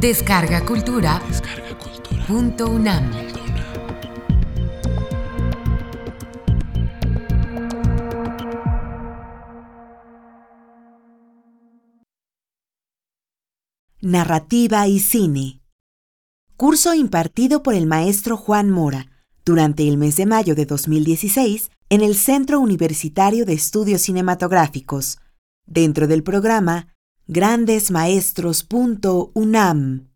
Descarga Cultura. Punto UNAM. Narrativa y cine. Curso impartido por el maestro Juan Mora durante el mes de mayo de 2016 en el Centro Universitario de Estudios Cinematográficos, dentro del programa grandesmaestros.unam.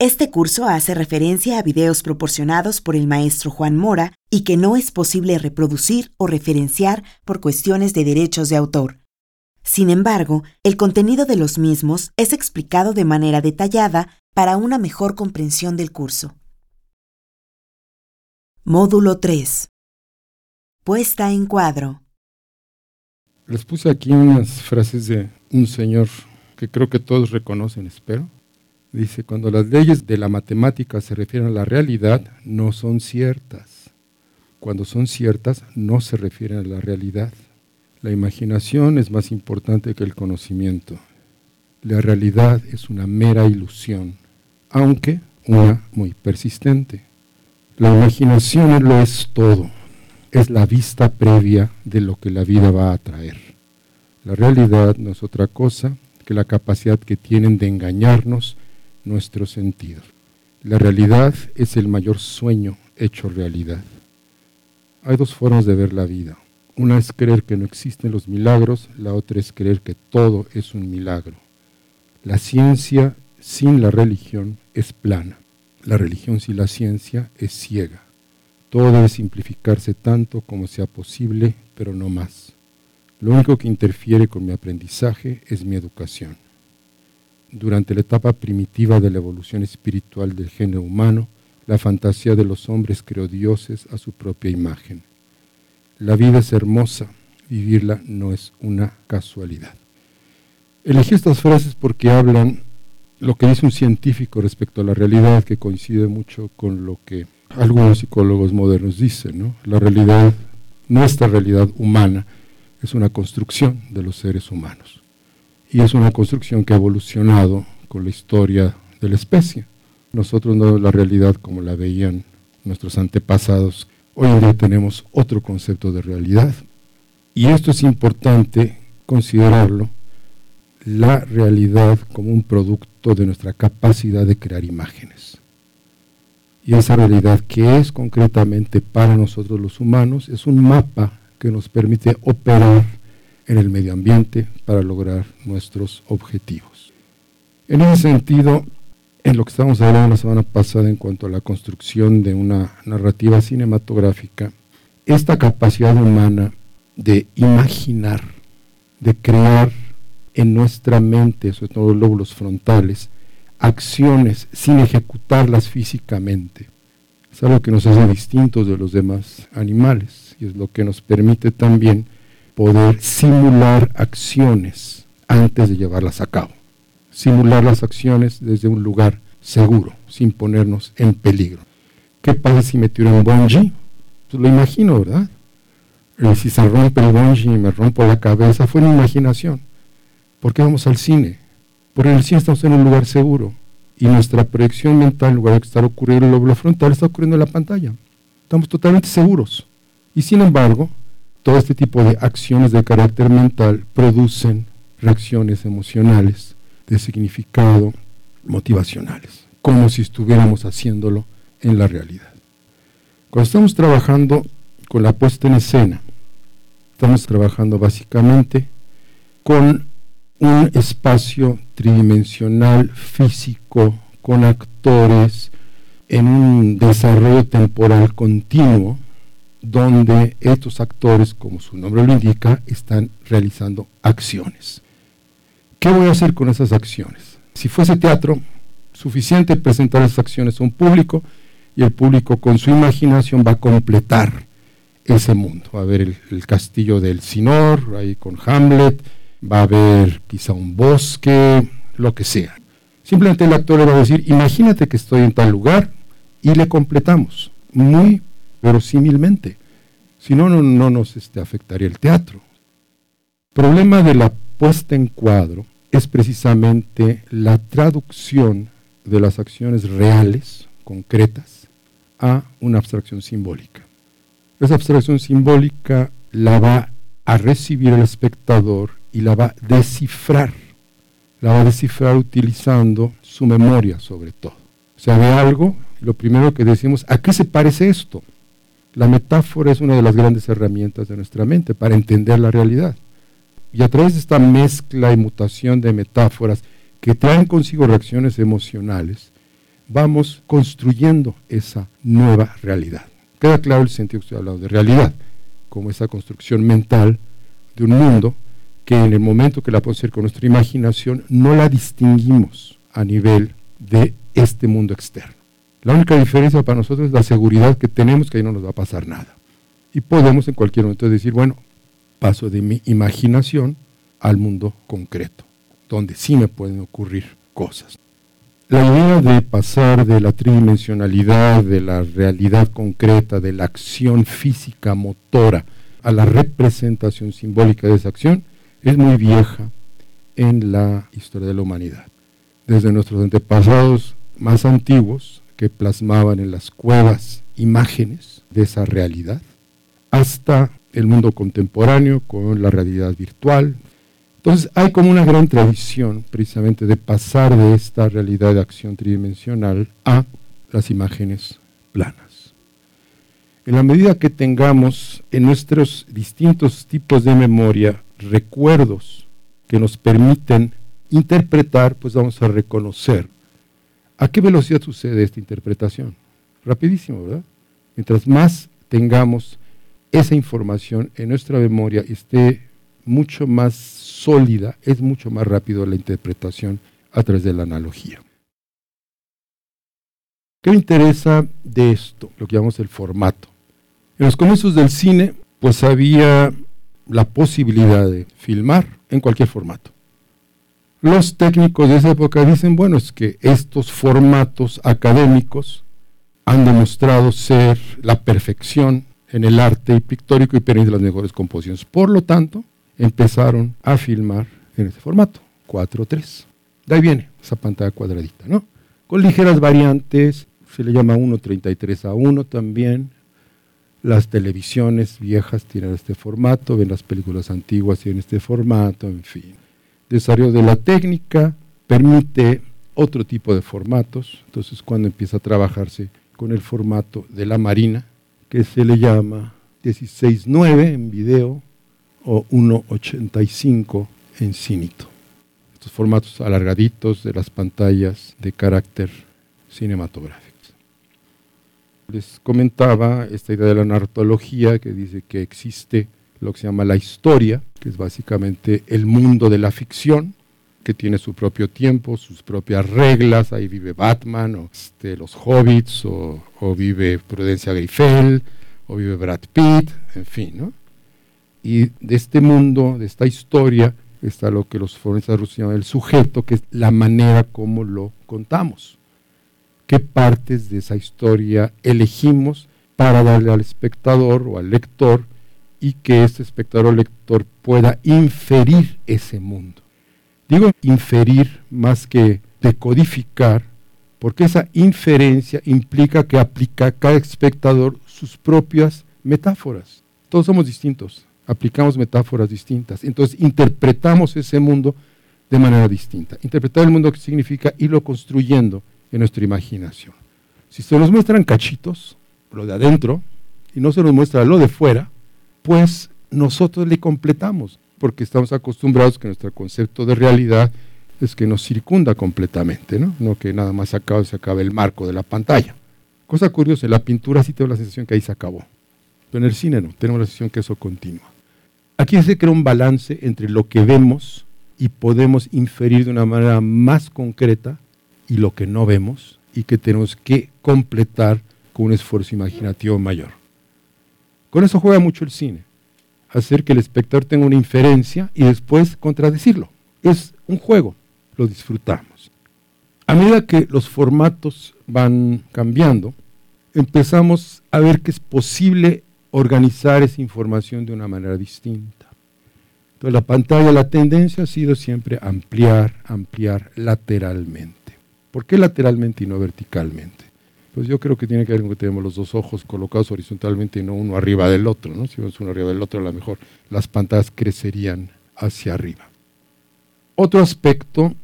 Este curso hace referencia a videos proporcionados por el maestro Juan Mora y que no es posible reproducir o referenciar por cuestiones de derechos de autor. Sin embargo, el contenido de los mismos es explicado de manera detallada para una mejor comprensión del curso. Módulo 3. Puesta en cuadro. Les puse aquí unas frases de un señor que creo que todos reconocen, espero. Dice, cuando las leyes de la matemática se refieren a la realidad, no son ciertas. Cuando son ciertas, no se refieren a la realidad. La imaginación es más importante que el conocimiento. La realidad es una mera ilusión, aunque una muy persistente. La imaginación lo es todo es la vista previa de lo que la vida va a traer. La realidad no es otra cosa que la capacidad que tienen de engañarnos nuestros sentidos. La realidad es el mayor sueño hecho realidad. Hay dos formas de ver la vida. Una es creer que no existen los milagros, la otra es creer que todo es un milagro. La ciencia sin la religión es plana. La religión sin la ciencia es ciega. Todo debe simplificarse tanto como sea posible, pero no más. Lo único que interfiere con mi aprendizaje es mi educación. Durante la etapa primitiva de la evolución espiritual del género humano, la fantasía de los hombres creó dioses a su propia imagen. La vida es hermosa, vivirla no es una casualidad. Elegí estas frases porque hablan lo que dice un científico respecto a la realidad, que coincide mucho con lo que algunos psicólogos modernos dicen, ¿no? La realidad, nuestra realidad humana, es una construcción de los seres humanos. Y es una construcción que ha evolucionado con la historia de la especie. Nosotros no la realidad como la veían nuestros antepasados. Hoy en día tenemos otro concepto de realidad. Y esto es importante considerarlo, la realidad como un producto de nuestra capacidad de crear imágenes. Y esa realidad que es concretamente para nosotros los humanos es un mapa que nos permite operar en el medio ambiente para lograr nuestros objetivos. En ese sentido, en lo que estábamos hablando la semana pasada en cuanto a la construcción de una narrativa cinematográfica, esta capacidad humana de imaginar, de crear en nuestra mente, sobre todo los lóbulos frontales, acciones sin ejecutarlas físicamente. Es algo que nos hace distintos de los demás animales y es lo que nos permite también poder simular acciones antes de llevarlas a cabo. Simular las acciones desde un lugar seguro, sin ponernos en peligro. ¿Qué pasa si me tiro un bungee? Pues lo imagino, ¿verdad? Y si se rompe el bungee y me rompo la cabeza, fue una imaginación. ¿Por qué vamos al cine? Porque en el cine estamos en un lugar seguro y nuestra proyección mental, en lugar de estar ocurriendo en el lóbulo frontal, está ocurriendo en la pantalla. Estamos totalmente seguros. Y sin embargo, todo este tipo de acciones de carácter mental producen reacciones emocionales de significado motivacionales, como si estuviéramos haciéndolo en la realidad. Cuando estamos trabajando con la puesta en escena, estamos trabajando básicamente con un espacio tridimensional físico con actores en un desarrollo temporal continuo donde estos actores, como su nombre lo indica, están realizando acciones. ¿Qué voy a hacer con esas acciones? Si fuese teatro, suficiente presentar esas acciones a un público y el público con su imaginación va a completar ese mundo. Va a ver el, el castillo del Sinor, ahí con Hamlet, va a haber quizá un bosque, lo que sea. Simplemente el actor le va a decir, imagínate que estoy en tal lugar y le completamos, muy verosímilmente. Si no, no, nos este, afectaría el teatro. El problema de la puesta en cuadro es precisamente la traducción de las acciones reales, concretas, a una abstracción simbólica. Esa abstracción simbólica la va a recibir el espectador y la va a descifrar. La va a descifrar utilizando su memoria sobre todo. O sea, ve algo, lo primero que decimos, ¿a qué se parece esto? La metáfora es una de las grandes herramientas de nuestra mente para entender la realidad. Y a través de esta mezcla y mutación de metáforas que traen consigo reacciones emocionales, vamos construyendo esa nueva realidad. Queda claro el sentido que estoy hablando de realidad, como esa construcción mental de un mundo que en el momento que la podemos con nuestra imaginación no la distinguimos a nivel de este mundo externo. La única diferencia para nosotros es la seguridad que tenemos que ahí no nos va a pasar nada. Y podemos en cualquier momento decir, bueno, paso de mi imaginación al mundo concreto, donde sí me pueden ocurrir cosas. La idea de pasar de la tridimensionalidad, de la realidad concreta, de la acción física motora, a la representación simbólica de esa acción, es muy vieja en la historia de la humanidad. Desde nuestros antepasados más antiguos, que plasmaban en las cuevas imágenes de esa realidad, hasta el mundo contemporáneo con la realidad virtual. Entonces hay como una gran tradición precisamente de pasar de esta realidad de acción tridimensional a las imágenes planas. En la medida que tengamos en nuestros distintos tipos de memoria recuerdos que nos permiten interpretar, pues vamos a reconocer a qué velocidad sucede esta interpretación. Rapidísimo, ¿verdad? Mientras más tengamos esa información en nuestra memoria esté mucho más sólida, es mucho más rápido la interpretación a través de la analogía. ¿Qué me interesa de esto? Lo que llamamos el formato. En los comienzos del cine, pues había la posibilidad de filmar en cualquier formato. Los técnicos de esa época dicen, bueno, es que estos formatos académicos han demostrado ser la perfección en el arte pictórico y permite las mejores composiciones. Por lo tanto, empezaron a filmar en este formato, 4.3. De ahí viene esa pantalla cuadradita, ¿no? Con ligeras variantes, se le llama 1.33 a 1 también. Las televisiones viejas tienen este formato, ven las películas antiguas tienen este formato, en fin. Desarrollo de la técnica permite otro tipo de formatos, entonces cuando empieza a trabajarse con el formato de la marina, que se le llama 16.9 en video o 1.85 en cínito. Estos formatos alargaditos de las pantallas de carácter cinematográfico. Les comentaba esta idea de la narratología que dice que existe lo que se llama la historia, que es básicamente el mundo de la ficción, que tiene su propio tiempo, sus propias reglas, ahí vive Batman, o este, los hobbits, o, vive Prudencia Grifel, o vive Brad Pitt, en fin, ¿no? Y de este mundo, de esta historia, está lo que los forenses rusos llaman el sujeto, que es la manera como lo contamos. ¿Qué partes de esa historia elegimos para darle al espectador o al lector y que este espectador o lector pueda inferir ese mundo? Digo inferir más que decodificar, porque esa inferencia implica que aplica cada espectador sus propias metáforas. Todos somos distintos, aplicamos metáforas distintas, entonces interpretamos ese mundo de manera distinta. Interpretar el mundo significa irlo construyendo en nuestra imaginación. Si se nos muestran cachitos, lo de adentro, y no se nos muestra lo de fuera, pues nosotros le completamos porque estamos acostumbrados que nuestro concepto de realidad es que nos circunda completamente, ¿no? Que nada más se acaba, se acabe el marco de la pantalla. Cosa curiosa, en la pintura sí tengo la sensación que ahí se acabó. Pero en el cine no, tenemos la sensación que eso continúa. Aquí se crea un balance entre lo que vemos y podemos inferir de una manera más concreta y lo que no vemos y que tenemos que completar con un esfuerzo imaginativo mayor. Con eso juega mucho el cine hacer que el espectador tenga una inferencia y después contradecirlo. Es un juego, lo disfrutamos. A medida que los formatos van cambiando, empezamos a ver que es posible organizar esa información de una manera distinta. Entonces la pantalla, la tendencia ha sido siempre ampliar, ampliar lateralmente. ¿Por qué lateralmente y no verticalmente? Pues yo creo que tiene que ver con que tenemos los dos ojos colocados horizontalmente y no uno arriba del otro. ¿no? Si vemos uno arriba del otro, a lo mejor las pantallas crecerían hacia arriba. Otro aspecto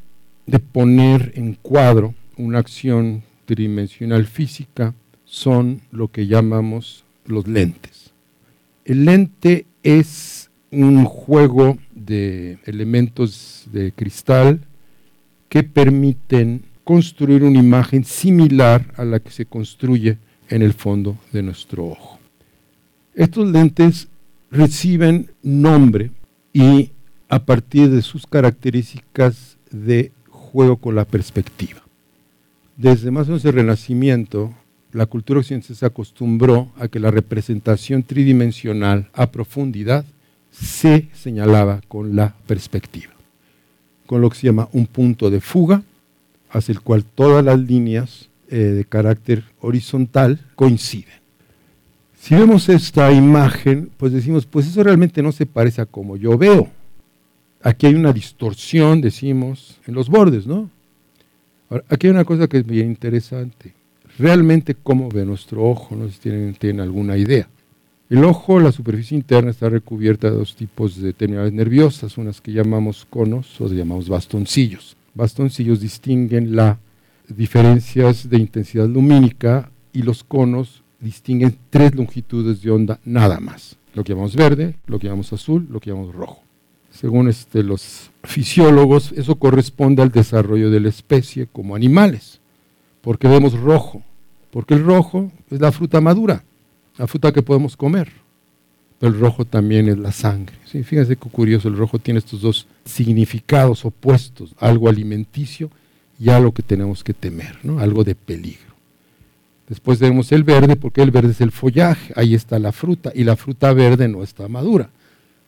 de poner en cuadro una acción tridimensional física son lo que llamamos los lentes. El lente es un juego de elementos de cristal que permiten construir una imagen similar a la que se construye en el fondo de nuestro ojo. Estos lentes reciben nombre y a partir de sus características de juego con la perspectiva. Desde más o menos el Renacimiento, la cultura occidental se acostumbró a que la representación tridimensional a profundidad se señalaba con la perspectiva, con lo que se llama un punto de fuga, hacia el cual todas las líneas eh, de carácter horizontal coinciden. Si vemos esta imagen, pues decimos, pues eso realmente no se parece a como yo veo. Aquí hay una distorsión, decimos, en los bordes, ¿no? aquí hay una cosa que es bien interesante. Realmente cómo ve nuestro ojo, no sé si tienen, tienen alguna idea. El ojo, la superficie interna, está recubierta de dos tipos de terminales nerviosas, unas que llamamos conos o llamamos bastoncillos. Bastoncillos distinguen las diferencias de intensidad lumínica y los conos distinguen tres longitudes de onda nada más. Lo que llamamos verde, lo que llamamos azul, lo que llamamos rojo. Según este, los fisiólogos, eso corresponde al desarrollo de la especie como animales. porque vemos rojo? Porque el rojo es la fruta madura la fruta que podemos comer. el rojo también es la sangre. ¿sí? Fíjense qué curioso, el rojo tiene estos dos significados opuestos, algo alimenticio y algo que tenemos que temer, ¿no? algo de peligro. Después tenemos el verde, porque el verde es el follaje, ahí está la fruta, y la fruta verde no está madura.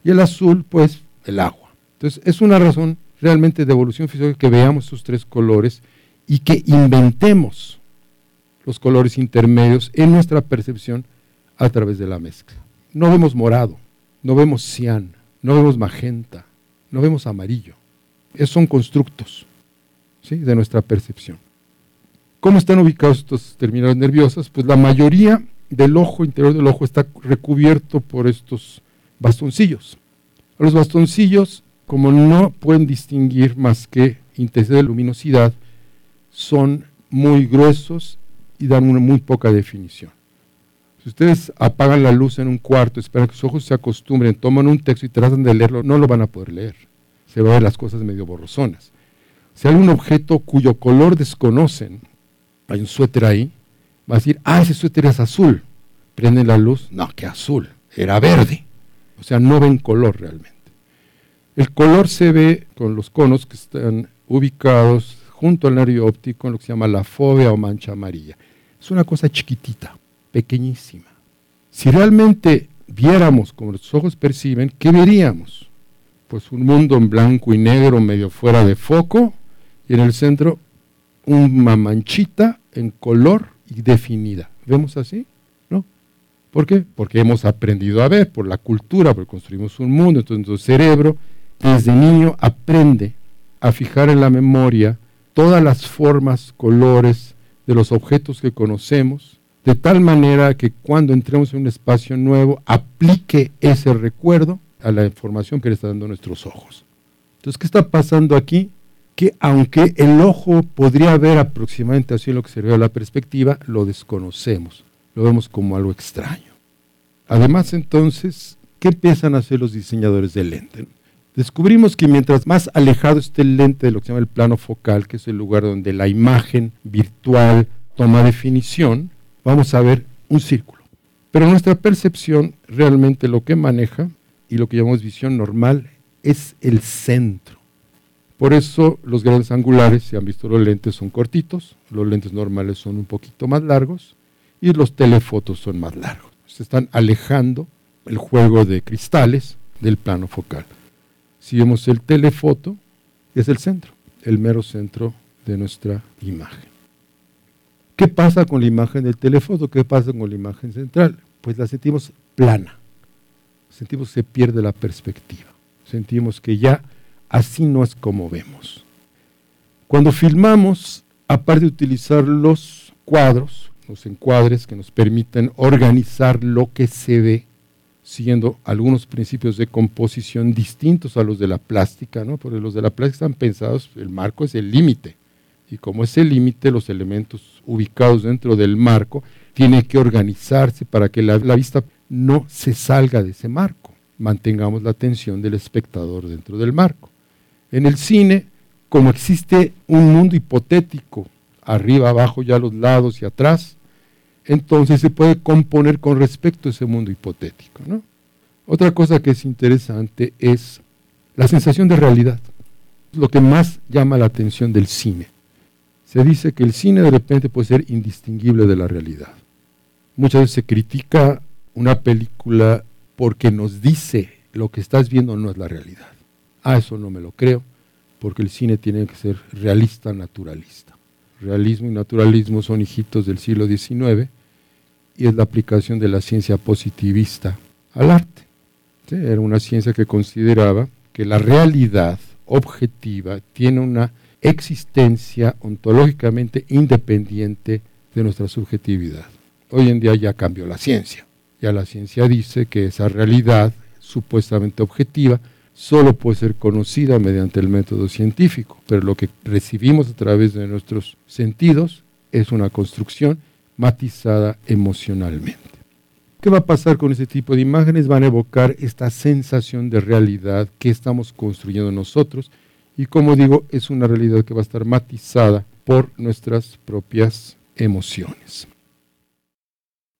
Y el azul, pues, el agua. Entonces, es una razón realmente de evolución física que veamos estos tres colores y que inventemos los colores intermedios en nuestra percepción a través de la mezcla. No vemos morado, no vemos cian, no vemos magenta, no vemos amarillo. Esos son constructos ¿sí? de nuestra percepción. ¿Cómo están ubicados estos terminales nerviosos? Pues la mayoría del ojo, interior del ojo, está recubierto por estos bastoncillos. Los bastoncillos, como no pueden distinguir más que intensidad de luminosidad, son muy gruesos y dan una muy poca definición. Si ustedes apagan la luz en un cuarto, esperan que sus ojos se acostumbren, toman un texto y tratan de leerlo, no lo van a poder leer. Se van a ver las cosas medio borrosonas. Si hay un objeto cuyo color desconocen, hay un suéter ahí, va a decir, ah, ese suéter es azul. Prenden la luz, no, que azul, era verde. O sea, no ven color realmente. El color se ve con los conos que están ubicados junto al nervio óptico en lo que se llama la fobia o mancha amarilla. Es una cosa chiquitita pequeñísima. Si realmente viéramos como los ojos perciben, ¿qué veríamos? Pues un mundo en blanco y negro medio fuera de foco y en el centro una manchita en color y definida. ¿Vemos así? ¿No? ¿Por qué? Porque hemos aprendido a ver, por la cultura, porque construimos un mundo, entonces nuestro cerebro desde niño aprende a fijar en la memoria todas las formas, colores de los objetos que conocemos de tal manera que cuando entremos en un espacio nuevo aplique ese recuerdo a la información que le está dando nuestros ojos. Entonces, ¿qué está pasando aquí? Que aunque el ojo podría ver aproximadamente así lo que se ve a la perspectiva, lo desconocemos, lo vemos como algo extraño. Además, entonces, ¿qué empiezan a hacer los diseñadores de lente? Descubrimos que mientras más alejado esté el lente de lo que se llama el plano focal, que es el lugar donde la imagen virtual toma definición, vamos a ver un círculo. Pero nuestra percepción realmente lo que maneja y lo que llamamos visión normal es el centro. Por eso los grandes angulares, si han visto los lentes, son cortitos, los lentes normales son un poquito más largos y los telefotos son más largos. Se están alejando el juego de cristales del plano focal. Si vemos el telefoto, es el centro, el mero centro de nuestra imagen. ¿Qué pasa con la imagen del teléfono? ¿Qué pasa con la imagen central? Pues la sentimos plana. Sentimos que se pierde la perspectiva. sentimos que ya así no es como vemos. Cuando filmamos, aparte de utilizar los cuadros, los encuadres que nos permiten organizar lo que se ve, siguiendo algunos principios de composición distintos a los de la plástica, ¿no? porque los de la plástica están pensados, el marco es el límite, y como es el límite, los elementos ubicados dentro del marco tienen que organizarse para que la, vista no se salga de ese marco, mantengamos la atención del espectador dentro del marco. En el cine como existe un mundo hipotético, arriba, abajo, ya a los lados y atrás, entonces se puede componer con respecto a ese mundo hipotético. Otra cosa que es interesante es la sensación de realidad, lo que más llama la atención del cine. Se dice que el cine de repente puede ser indistinguible de la realidad. Muchas veces se critica una película porque nos dice lo que estás viendo no es la realidad. Ah, eso no me lo creo porque el cine tiene que ser realista, naturalista. Realismo y naturalismo son hijitos del siglo XIX y es la aplicación de la ciencia positivista al arte. Era una ciencia que consideraba que la realidad objetiva tiene una existencia ontológicamente independiente de nuestra subjetividad. Hoy en día ya cambió la ciencia. Ya la ciencia dice que esa realidad supuestamente objetiva solo puede ser conocida mediante el método científico, pero lo que recibimos a través de nuestros sentidos es una construcción matizada emocionalmente. ¿Qué va a pasar con ese tipo de imágenes? Van a evocar esta sensación de realidad que estamos construyendo nosotros y como digo, es una realidad que va a estar matizada por nuestras propias emociones.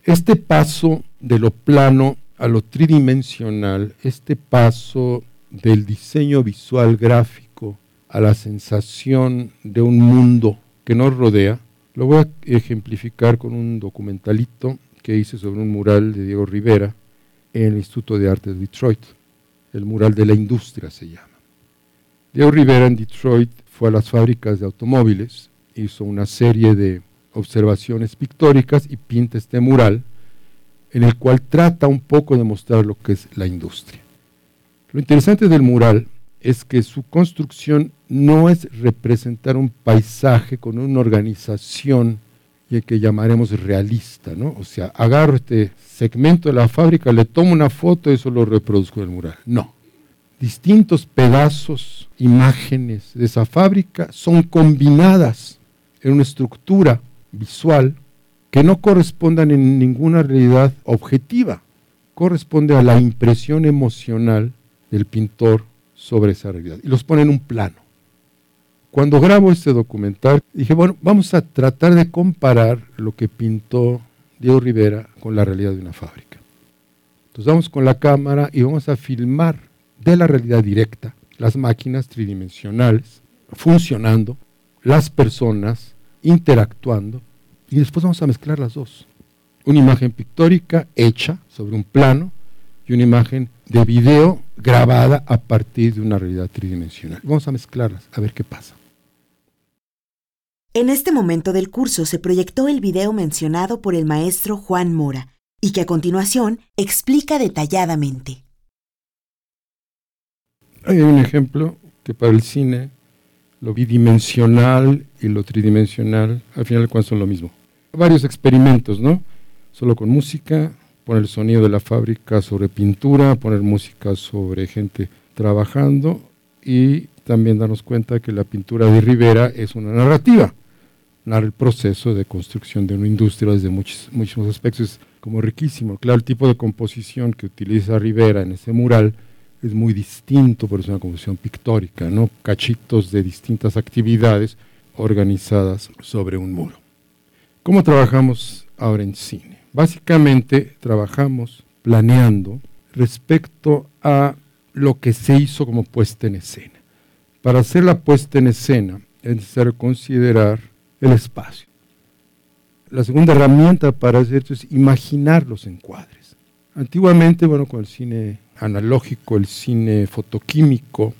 Este paso de lo plano a lo tridimensional, este paso del diseño visual gráfico a la sensación de un mundo que nos rodea, lo voy a ejemplificar con un documentalito que hice sobre un mural de Diego Rivera en el Instituto de Arte de Detroit. El mural de la industria se llama. Diego Rivera en Detroit fue a las fábricas de automóviles, hizo una serie de observaciones pictóricas y pinta este mural en el cual trata un poco de mostrar lo que es la industria. Lo interesante del mural es que su construcción no es representar un paisaje con una organización que llamaremos realista, ¿no? O sea, agarro este segmento de la fábrica, le tomo una foto y eso lo reproduzco en el mural. No. Distintos pedazos, imágenes de esa fábrica son combinadas en una estructura visual que no correspondan en ninguna realidad objetiva. Corresponde a la impresión emocional del pintor sobre esa realidad. Y los pone en un plano. Cuando grabo este documental, dije, bueno, vamos a tratar de comparar lo que pintó Diego Rivera con la realidad de una fábrica. Entonces vamos con la cámara y vamos a filmar de la realidad directa las máquinas tridimensionales funcionando, las personas interactuando y después vamos a mezclar las dos. Una imagen pictórica hecha sobre un plano y una imagen de video grabada a partir de una realidad tridimensional. Vamos a mezclarlas, a ver qué pasa. En este momento del curso se proyectó el video mencionado por el maestro Juan Mora y que a continuación explica detalladamente. Hay un ejemplo que para el cine lo bidimensional y lo tridimensional al final cuando son lo mismo. Varios experimentos, ¿no? Solo con música, poner el sonido de la fábrica sobre pintura, poner música sobre gente trabajando y también darnos cuenta que la pintura de Rivera es una narrativa, narra el proceso de construcción de una industria desde muchos, muchos aspectos, es como riquísimo. Claro, el tipo de composición que utiliza Rivera en ese mural es muy distinto, pero es una composición pictórica, ¿no? cachitos de distintas actividades organizadas sobre un muro. ¿Cómo trabajamos ahora en cine? Básicamente trabajamos planeando respecto a lo que se hizo como puesta en escena. Para hacer la puesta en escena es necesario considerar el espacio. La segunda herramienta para hacer esto es imaginar los encuadres. Antiguamente, bueno, con el cine analógico, el cine fotoquímico,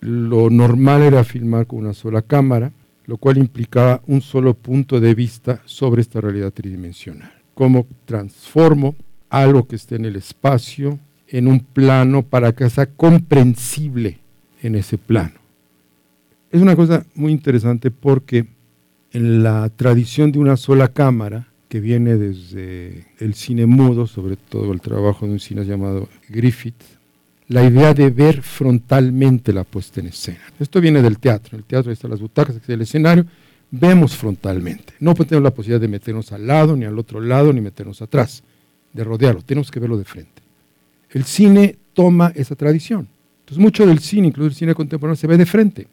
lo normal era filmar con una sola cámara, lo cual implicaba un solo punto de vista sobre esta realidad tridimensional cómo transformo algo que esté en el espacio en un plano para que sea comprensible en ese plano. Es una cosa muy interesante porque en la tradición de una sola cámara, que viene desde el cine mudo, sobre todo el trabajo de un cine llamado Griffith, la idea de ver frontalmente la puesta en escena. Esto viene del teatro. En el teatro están las butacas, aquí el escenario, vemos frontalmente. No tenemos la posibilidad de meternos al lado, ni al otro lado, ni meternos atrás, de rodearlo. Tenemos que verlo de frente. El cine toma esa tradición. Entonces, mucho del cine, incluso el cine contemporáneo, se ve de frente.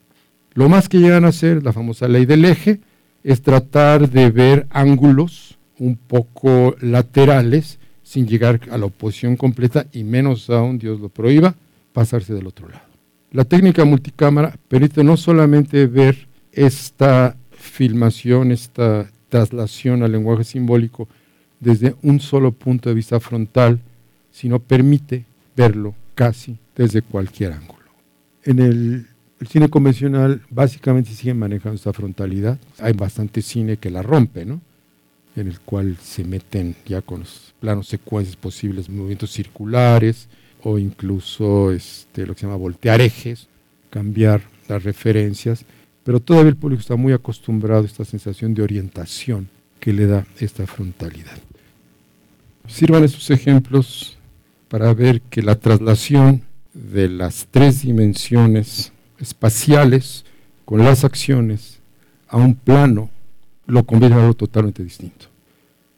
Lo más que llegan a hacer, la famosa ley del eje, es tratar de ver ángulos un poco laterales sin llegar a la oposición completa y menos aún, Dios lo prohíba, pasarse del otro lado. La técnica multicámara permite no solamente ver esta filmación, esta traslación al lenguaje simbólico desde un solo punto de vista frontal, sino permite verlo casi desde cualquier ángulo. En el, cine convencional básicamente sigue manejando esta frontalidad. Hay bastante cine que la rompe, ¿no? En el cual se meten ya con los planos secuencias posibles, movimientos circulares o incluso este, lo que se llama voltear ejes, cambiar las referencias, pero todavía el público está muy acostumbrado a esta sensación de orientación que le da esta frontalidad. Sirvan esos ejemplos para ver que la traslación de las tres dimensiones espaciales con las acciones a un plano lo conviene a algo totalmente distinto.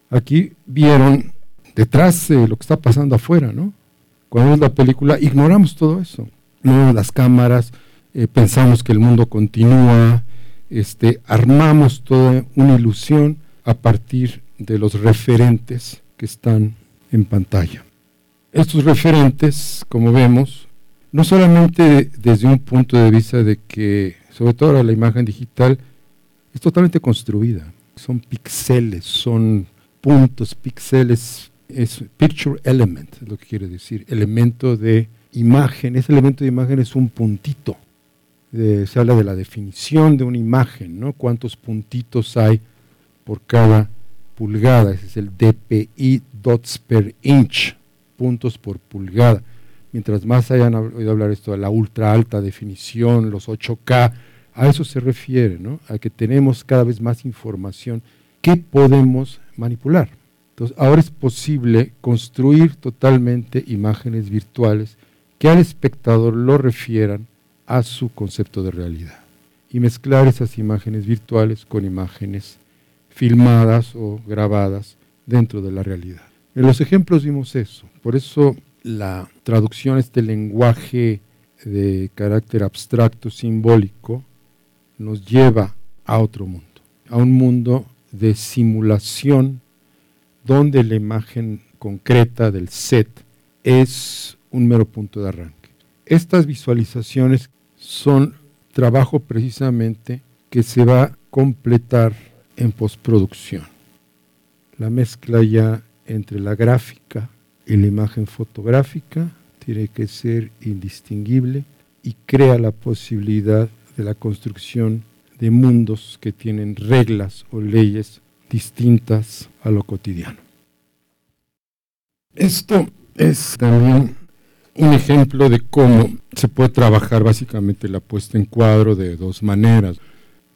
Aquí vieron detrás de lo que está pasando afuera, ¿no? Cuando vemos la película, ignoramos todo eso. No las cámaras, eh, pensamos que el mundo continúa, este, armamos toda una ilusión a partir de los referentes que están en pantalla. Estos referentes, como vemos, no solamente desde un punto de vista de que, sobre todo ahora la imagen digital, es totalmente construida. Son píxeles, son puntos, píxeles, es picture element, es lo que quiere decir, elemento de imagen. Ese elemento de imagen es un puntito. se habla de la definición de una imagen, ¿no? Cuántos puntitos hay por cada pulgada, ese es el DPI dots per inch, puntos por pulgada. Mientras más hayan oído hablar esto de la ultra alta definición, los 8K, a eso se refiere, ¿no? a que tenemos cada vez más información que podemos manipular. Entonces, ahora es posible construir totalmente imágenes virtuales que al espectador lo refieran a su concepto de realidad y mezclar esas imágenes virtuales con imágenes filmadas o grabadas dentro de la realidad. En los ejemplos vimos eso, por eso la traducción este lenguaje de carácter abstracto, simbólico, nos lleva a otro mundo, a un mundo de simulación donde la imagen concreta del set es un mero punto de arranque. Estas visualizaciones son trabajo precisamente que se va a completar en postproducción. La mezcla ya entre la gráfica y la imagen fotográfica tiene que ser indistinguible y crea la posibilidad de la construcción de mundos que tienen reglas o leyes distintas a lo cotidiano. Esto es también un ejemplo de cómo se puede trabajar básicamente la puesta en cuadro de dos maneras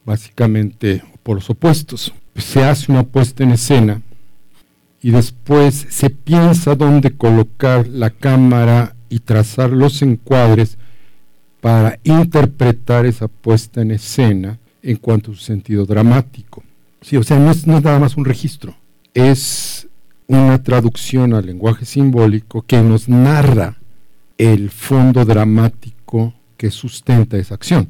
básicamente por los opuestos. Se hace una puesta en escena y después se piensa dónde colocar la cámara y trazar los encuadres para interpretar esa puesta en escena en cuanto a su sentido dramático. Sí, o sea, no es, nada más un registro, es una traducción al lenguaje simbólico que nos narra el fondo dramático que sustenta esa acción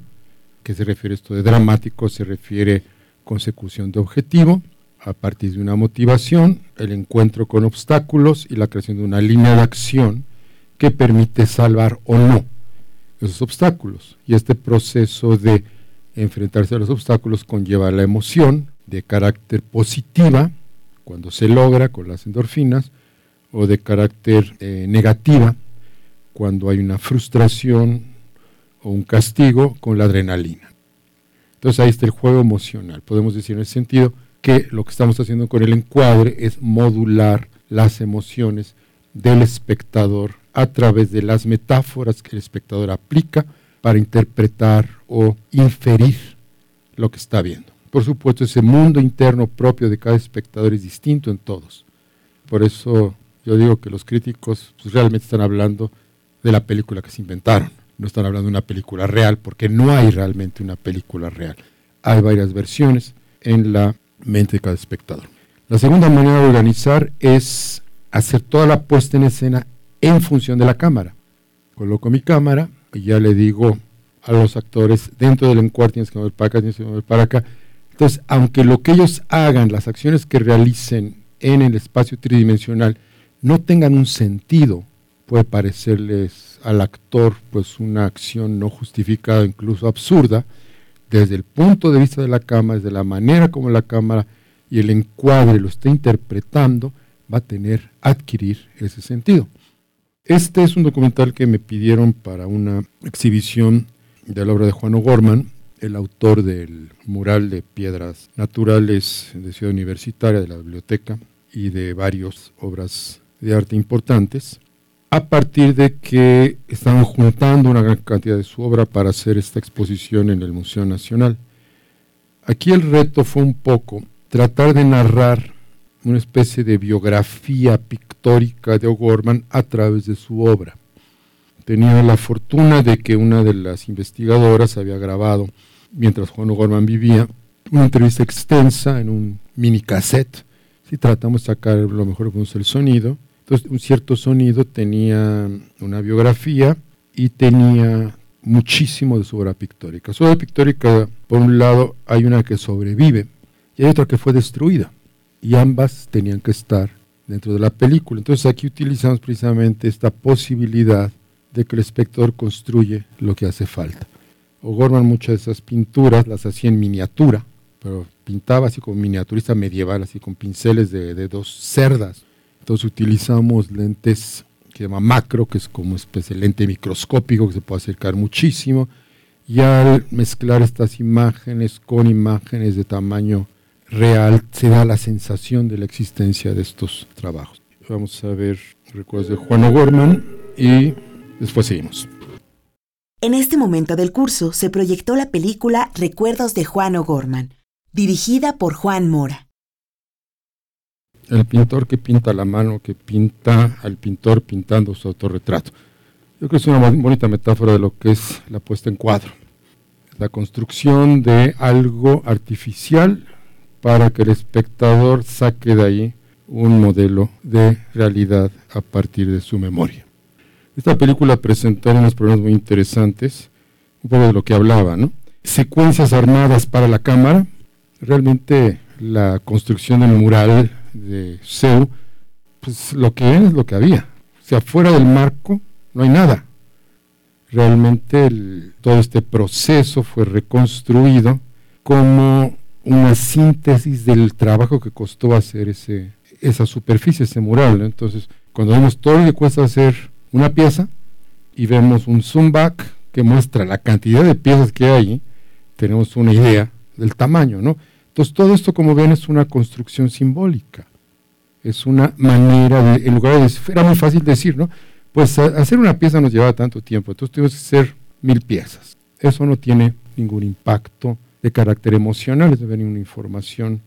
qué se refiere esto de dramático? Se refiere consecución de objetivo a partir de una motivación, el encuentro con obstáculos y la creación de una línea de acción que permite salvar o no esos obstáculos. Y este proceso de enfrentarse a los obstáculos conlleva la emoción de carácter positiva, cuando se logra con las endorfinas, o de carácter eh, negativa, cuando hay una frustración, o un castigo con la adrenalina. Entonces ahí está el juego emocional. Podemos decir en ese sentido que lo que estamos haciendo con el encuadre es modular las emociones del espectador a través de las metáforas que el espectador aplica para interpretar o inferir lo que está viendo. Por supuesto, ese mundo interno propio de cada espectador es distinto en todos. Por eso yo digo que los críticos pues, realmente están hablando de la película que se inventaron. No están hablando de una película real, porque no hay realmente una película real. Hay varias versiones en la mente de cada espectador. La segunda manera de organizar es hacer toda la puesta en escena en función de la cámara. Coloco mi cámara y ya le digo a los actores, dentro del encuadre tienes que mover para acá, tienes que mover para acá. Entonces, aunque lo que ellos hagan, las acciones que realicen en el espacio tridimensional, no tengan un sentido, puede parecerles al actor pues una acción no justificada, incluso absurda, desde el punto de vista de la cámara, desde la manera como la cámara y el encuadre lo está interpretando, va a tener, adquirir ese sentido. Este es un documental que me pidieron para una exhibición de la obra de Juan O'Gorman, el autor del mural de piedras naturales de Ciudad Universitaria, de la biblioteca y de varias obras de arte importantes, a partir de que estaban juntando una gran cantidad de su obra para hacer esta exposición en el Museo Nacional. Aquí el reto fue un poco tratar de narrar una especie de biografía pictórica de O'Gorman a través de su obra. Tenía la fortuna de que una de las investigadoras había grabado, mientras Juan O'Gorman vivía, una entrevista extensa en un mini cassette. Si tratamos de sacar lo mejor que el sonido. Entonces, un cierto sonido tenía una biografía y tenía muchísimo de su obra pictórica. Su obra pictórica, por un lado, hay una que sobrevive y hay otra que fue destruida y ambas tenían que estar dentro de la película. Entonces aquí utilizamos precisamente esta posibilidad de que el espectador construye lo que hace falta. O'Gorman muchas de esas pinturas las hacía en miniatura, pero pintaba así como miniaturista medieval, así con pinceles de, dos cerdas. Entonces utilizamos lentes que se llama macro, que es como especie de lente microscópico que se puede acercar muchísimo. Y al mezclar estas imágenes con imágenes de tamaño real se da la sensación de la existencia de estos trabajos. Vamos a ver recuerdos de Juan O'Gorman y después seguimos. En este momento del curso se proyectó la película Recuerdos de Juan O'Gorman, dirigida por Juan Mora. El pintor que pinta la mano, que pinta al pintor pintando su autorretrato. Yo creo que es una bonita metáfora de lo que es la puesta en cuadro. La construcción de algo artificial para que el espectador saque de ahí un modelo de realidad a partir de su memoria. Esta película presentó unos problemas muy interesantes, un poco de lo que hablaba, ¿no? Secuencias armadas para la cámara, realmente la construcción del mural de Seu, pues lo que es lo que había. O sea, fuera del marco no hay nada. Realmente todo este proceso fue reconstruido como una síntesis del trabajo que costó hacer ese, esa superficie, ese mural. Entonces, cuando vemos todo lo que cuesta hacer una pieza y vemos un zoom back que muestra la cantidad de piezas que hay, tenemos una idea del tamaño, ¿no? Entonces, todo esto, como ven, es una construcción simbólica. Es una manera de, en lugar de, era muy fácil decir, ¿no? Pues hacer una pieza nos llevaba tanto tiempo, entonces tuvimos que hacer mil piezas. Eso no tiene ningún impacto de carácter emocional, es venir una información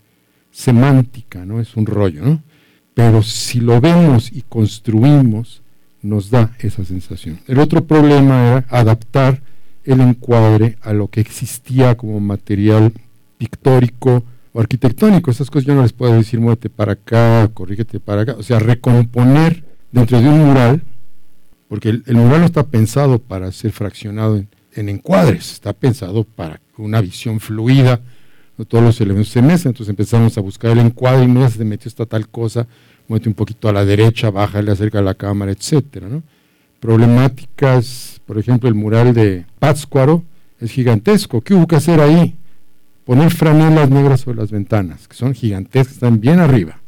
semántica, ¿no? Es un rollo, ¿no? Pero si lo vemos y construimos, nos da esa sensación. El otro problema era adaptar el encuadre a lo que existía como material pictórico o arquitectónico. Esas cosas yo no les puedo decir, muévete para acá, corrígete para acá. O sea, recomponer dentro de un mural, porque el, mural no está pensado para ser fraccionado en, en encuadres, está pensado para una visión fluida, todos los elementos se mezclan, entonces empezamos a buscar el encuadre y no se metió esta tal cosa, muévete un poquito a la derecha, bájale acerca de la cámara, etcétera, Problemáticas, por ejemplo, el mural de Pátzcuaro es gigantesco, ¿qué hubo que hacer ahí? Poner franelas negras sobre las ventanas, que son gigantescas, están bien arriba.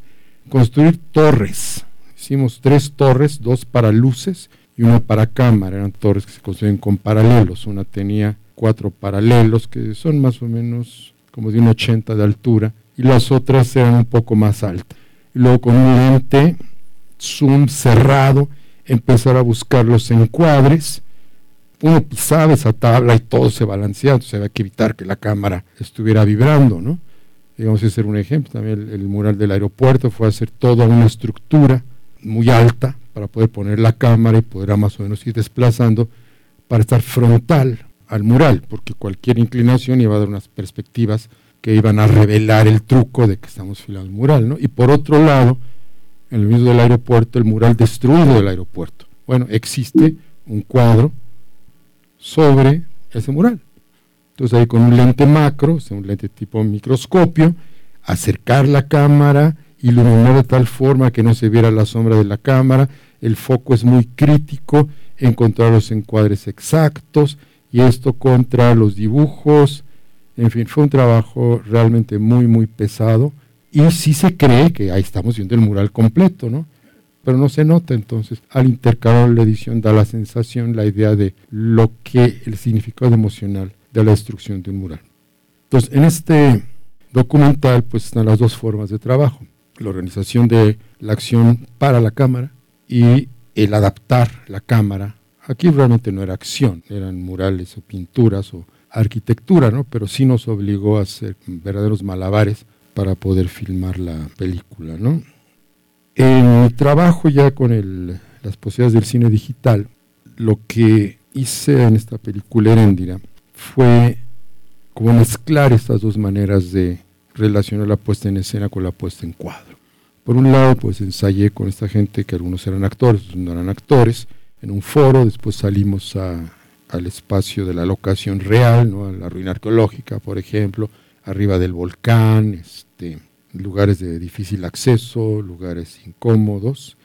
Construir torres, hicimos tres torres, dos para luces y una para cámara, eran torres que se construyen con paralelos, una tenía cuatro paralelos que son más o menos como de un 80 de altura y las otras eran un poco más altas. Luego con un lente zoom cerrado empezar a buscar los encuadres. Uno pisaba esa tabla y todo se balanceaba, entonces había que evitar que la cámara estuviera vibrando, ¿no? Digamos, ese era un ejemplo. También el, el mural del aeropuerto fue hacer toda una estructura muy alta para poder poner la cámara y poder más o menos ir desplazando para estar frontal al mural, porque cualquier inclinación iba a dar unas perspectivas que iban a revelar el truco de que estamos filando el mural, ¿no? Y por otro lado, en el mismo del aeropuerto, el mural destruido del aeropuerto. Bueno, existe un cuadro sobre ese mural. Entonces ahí con un lente macro, o sea, un lente tipo microscopio, acercar la cámara, iluminar de tal forma que no se viera la sombra de la cámara, el foco es muy crítico, encontrar los encuadres exactos, y esto contra los dibujos, en fin, fue un trabajo realmente muy, muy pesado, y sí se cree que ahí estamos viendo el mural completo, ¿no? Pero no se nota, entonces, al intercalar la edición da la sensación, la idea de lo que, el significado emocional de la destrucción de un mural. Entonces, en este documental, pues están las dos formas de trabajo la organización de la acción para la cámara y el adaptar la cámara. Aquí realmente no era acción, eran murales o pinturas o arquitectura, ¿no? pero sí nos obligó a hacer verdaderos malabares para poder filmar la película. ¿no? En mi trabajo ya con las posibilidades del cine digital, lo que hice en esta película Heréndira fue como mezclar estas dos maneras de relacionar la puesta en escena con la puesta en cuadro. Por un lado, pues ensayé con esta gente que algunos eran actores, otros no eran actores, en un foro, después salimos al espacio de la locación real, ¿no? a la ruina arqueológica, por ejemplo, arriba del volcán, este, lugares de difícil acceso, lugares incómodos.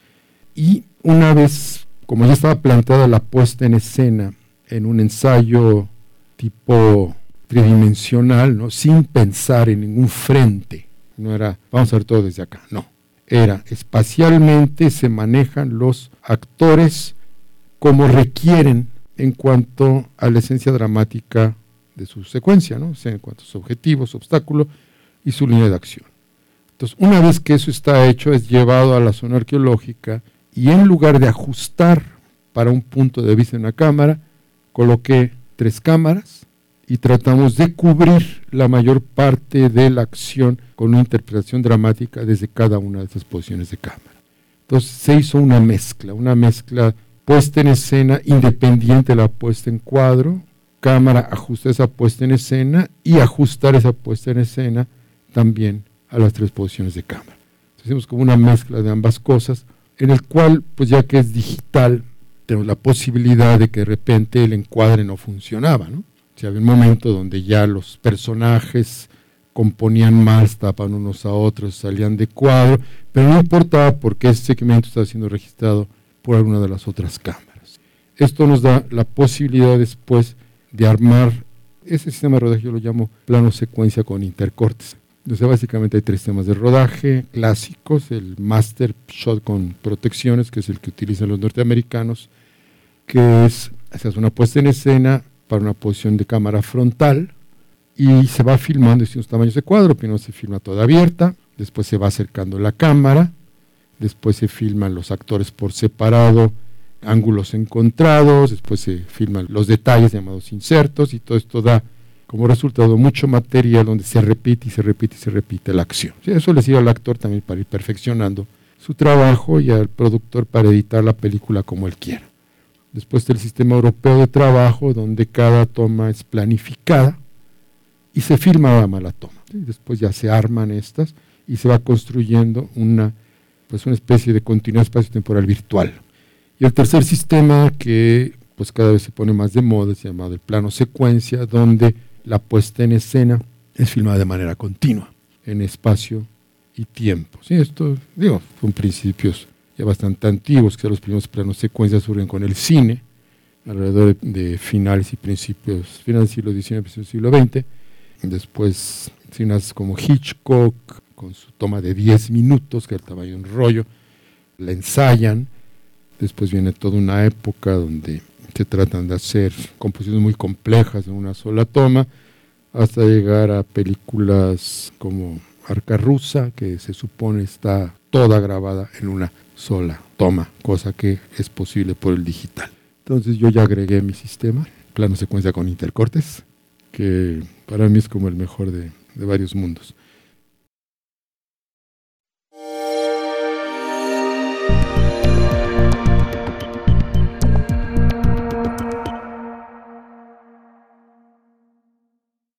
Y una vez, como ya estaba planteada la puesta en escena en un ensayo tipo tridimensional, ¿no? sin pensar en ningún frente. No era, vamos a ver todo desde acá, no. Era, espacialmente se manejan los actores como requieren en cuanto a la esencia dramática de su secuencia, ¿no? O sea, en cuanto a sus objetivos, su obstáculo y su línea de acción. Entonces, una vez que eso está hecho, es llevado a la zona arqueológica y en lugar de ajustar para un punto de vista en la cámara, coloqué tres cámaras y tratamos de cubrir la mayor parte de la acción con una interpretación dramática desde cada una de esas posiciones de cámara. Entonces se hizo una mezcla, una mezcla puesta en escena independiente de la puesta en cuadro, cámara ajusta esa puesta en escena y ajustar esa puesta en escena también a las tres posiciones de cámara. Entonces, hicimos como una mezcla de ambas cosas, en el cual, pues ya que es digital, tenemos la posibilidad de que de repente el encuadre no funcionaba, ¿no? Si había un momento donde ya los personajes componían más, tapan unos a otros, salían de cuadro, pero no importaba porque ese segmento estaba siendo registrado por alguna de las otras cámaras. Esto nos da la posibilidad después de armar ese sistema de rodaje, yo lo llamo plano secuencia con intercortes. Entonces básicamente hay tres temas de rodaje clásicos, el master shot con protecciones, que es el que utilizan los norteamericanos, que es, haces una puesta en escena para una posición de cámara frontal y se va filmando distintos tamaños de cuadro. Primero se filma toda abierta, después se va acercando la cámara, después se filman los actores por separado, ángulos encontrados, después se filman los detalles llamados insertos y todo esto da como resultado mucho material donde se repite y se repite y se repite la acción. Eso le sirve al actor también para ir perfeccionando su trabajo y al productor para editar la película como él quiera. Después está el sistema europeo de trabajo, donde cada toma es planificada y se filma la mala toma. Después ya se arman estas y se va construyendo una, pues una especie de continuidad espacio-temporal virtual. Y el tercer sistema que pues cada vez se pone más de moda es llamado el plano secuencia, donde la puesta en escena es filmada de manera continua, en espacio y tiempo. Sí, esto, digo, son principios ya bastante antiguos, que los primeros planos secuencias surgen con el cine, alrededor de, finales y principios, finales del siglo XIX, principios del siglo XX. Después, cineastas como Hitchcock, con su toma de 10 minutos, que el tamaño de un rollo, la ensayan. Después viene toda una época donde se tratan de hacer composiciones muy complejas en una sola toma, hasta llegar a películas como Arca Rusa, que se supone está toda grabada en una sola toma, cosa que es posible por el digital. Entonces yo ya agregué mi sistema, plano secuencia con intercortes, que para mí es como el mejor de, de varios mundos.